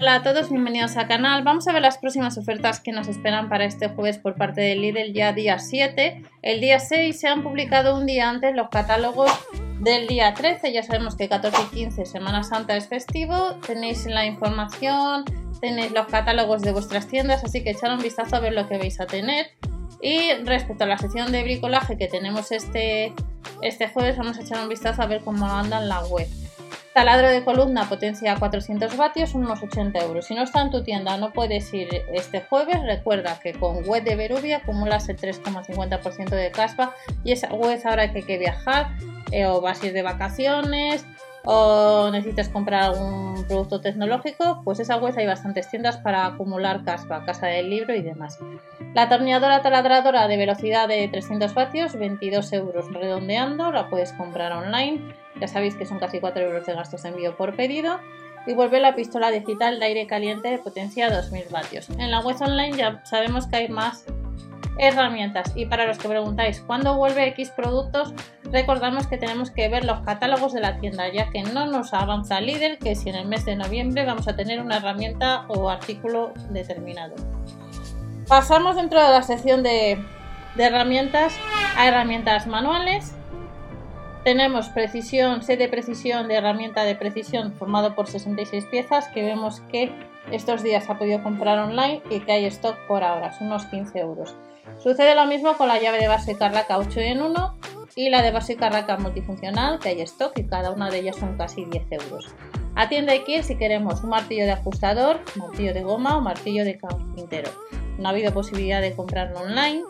Hola a todos, bienvenidos al canal. Vamos a ver las próximas ofertas que nos esperan para este jueves por parte de Lidl ya día 7. El día 6 se han publicado un día antes los catálogos del día 13. Ya sabemos que 14 y 15 Semana Santa es festivo. Tenéis la información, tenéis los catálogos de vuestras tiendas, así que echad un vistazo a ver lo que vais a tener. Y respecto a la sección de bricolaje que tenemos este, este jueves, vamos a echar un vistazo a ver cómo anda en la web. Taladro de columna potencia 400 vatios, unos 80 euros. Si no está en tu tienda, no puedes ir este jueves. Recuerda que con web de Berubia acumulas el 3,50% de caspa y esa web ahora que hay que viajar eh, o vas a ir de vacaciones o necesitas comprar algún producto tecnológico, pues esa web hay bastantes tiendas para acumular caspa, casa del libro y demás. La atornilladora taladradora de velocidad de 300 vatios, 22 euros redondeando, la puedes comprar online. Ya sabéis que son casi 4 euros de gastos de envío por pedido. Y vuelve la pistola digital de aire caliente de potencia 2000 vatios. En la web online ya sabemos que hay más herramientas. Y para los que preguntáis cuándo vuelve X productos, recordamos que tenemos que ver los catálogos de la tienda, ya que no nos avanza Lidl que si en el mes de noviembre vamos a tener una herramienta o artículo determinado. Pasamos dentro de la sección de, de herramientas a herramientas manuales tenemos precisión, set de precisión de herramienta de precisión formado por 66 piezas que vemos que estos días ha podido comprar online y que hay stock por ahora, son unos 15 euros. Sucede lo mismo con la llave de base carraca 8 en 1 y la de base carraca multifuncional que hay stock y cada una de ellas son casi 10 euros. Atiende aquí si queremos un martillo de ajustador, martillo de goma o martillo de carpintero. No ha habido posibilidad de comprarlo online.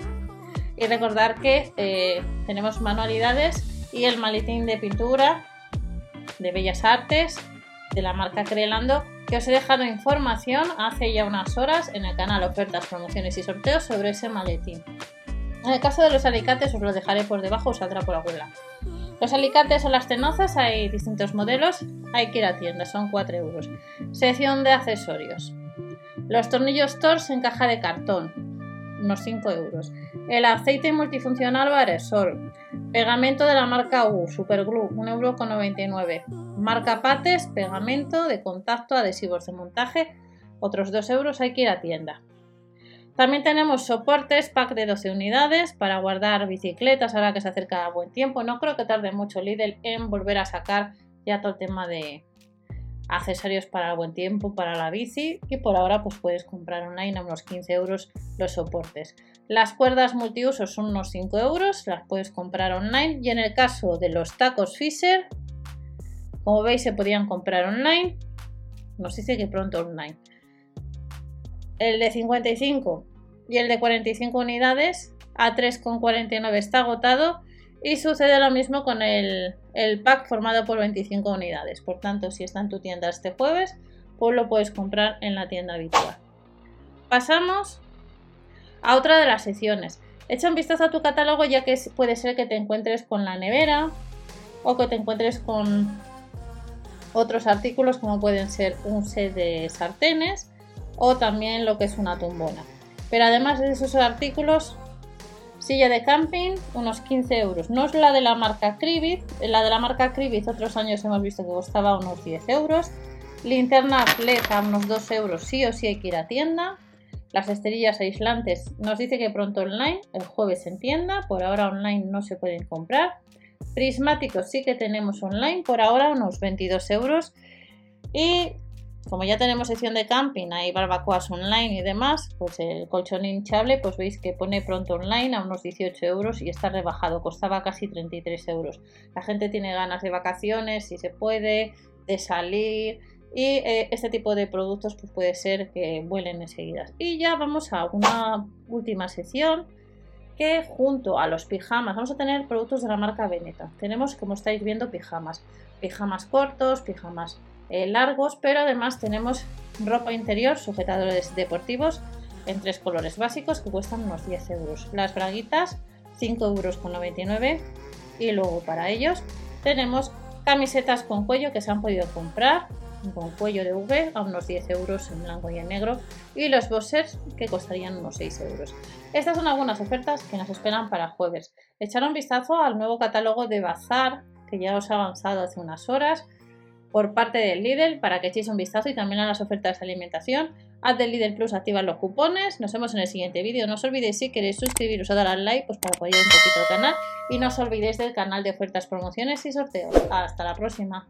Y recordar que eh, tenemos manualidades y el maletín de pintura de Bellas Artes de la marca Crelando que os he dejado información hace ya unas horas en el canal Ofertas, Promociones y Sorteos sobre ese maletín. En el caso de los alicates os lo dejaré por debajo, os saldrá por algún lado. Los alicates o las tenazas hay distintos modelos, hay que ir a tienda, son 4 euros. Sección de accesorios. Los tornillos Tors en caja de cartón, unos 5 euros. El aceite multifuncional Baresol, Pegamento de la marca U, Superglue, 1,99€. Marca Pates, pegamento de contacto, adhesivos de montaje, otros 2 euros, hay que ir a tienda. También tenemos soportes, pack de 12 unidades para guardar bicicletas ahora que se acerca a buen tiempo. No creo que tarde mucho Lidl en volver a sacar ya todo el tema de, accesorios para el buen tiempo, para la bici y por ahora pues puedes comprar online a unos 15 euros los soportes. Las cuerdas multiusos son unos 5 euros, las puedes comprar online y en el caso de los tacos Fisher, como veis se podían comprar online, nos dice que pronto online. El de 55 y el de 45 unidades a 3,49 está agotado y sucede lo mismo con el, pack formado por 25 unidades. Por tanto, si está en tu tienda este jueves, pues lo puedes comprar en la tienda habitual. Pasamos a otra de las secciones. Echa un vistazo a tu catálogo ya que puede ser que te encuentres con la nevera o que te encuentres con otros artículos como pueden ser un set de sartenes o también lo que es una tumbona. Pero además de esos artículos Silla de camping, unos 15 euros. No es la de la marca Cribit. La de la marca Cribit otros años hemos visto que costaba unos 10 euros. Linterna LED a unos 2 euros. Sí o sí hay que ir a tienda. Las esterillas aislantes nos dice que pronto online, el jueves en tienda. Por ahora online no se pueden comprar. Prismáticos sí que tenemos online. Por ahora unos 22 euros. Y como ya tenemos sección de camping, hay barbacoas online y demás, pues el colchón hinchable, pues veis que pone pronto online a unos 18 euros y está rebajado, costaba casi 33 euros. La gente tiene ganas de vacaciones, si se puede, de salir y eh, este tipo de productos pues puede ser que vuelen enseguida. Y ya vamos a una última sección que junto a los pijamas vamos a tener productos de la marca Veneta. Tenemos, como estáis viendo, pijamas. Pijamas cortos, pijamas eh, largos, pero además tenemos ropa interior, sujetadores deportivos en tres colores básicos que cuestan unos 10 euros. Las braguitas 5 euros con 99 y luego para ellos tenemos camisetas con cuello que se han podido comprar con cuello de V a unos 10 euros en blanco y en negro y los boxers que costarían unos 6 euros. Estas son algunas ofertas que nos esperan para jueves. Echar un vistazo al nuevo catálogo de Bazar que ya os ha avanzado hace unas horas por parte del Lidl para que echéis un vistazo y también a las ofertas de alimentación. Haz del Lidl Plus, activa los cupones. Nos vemos en el siguiente vídeo. No os olvidéis si queréis suscribiros o dar al like pues para apoyar un poquito el canal. Y no os olvidéis del canal de ofertas, promociones y sorteos. Hasta la próxima.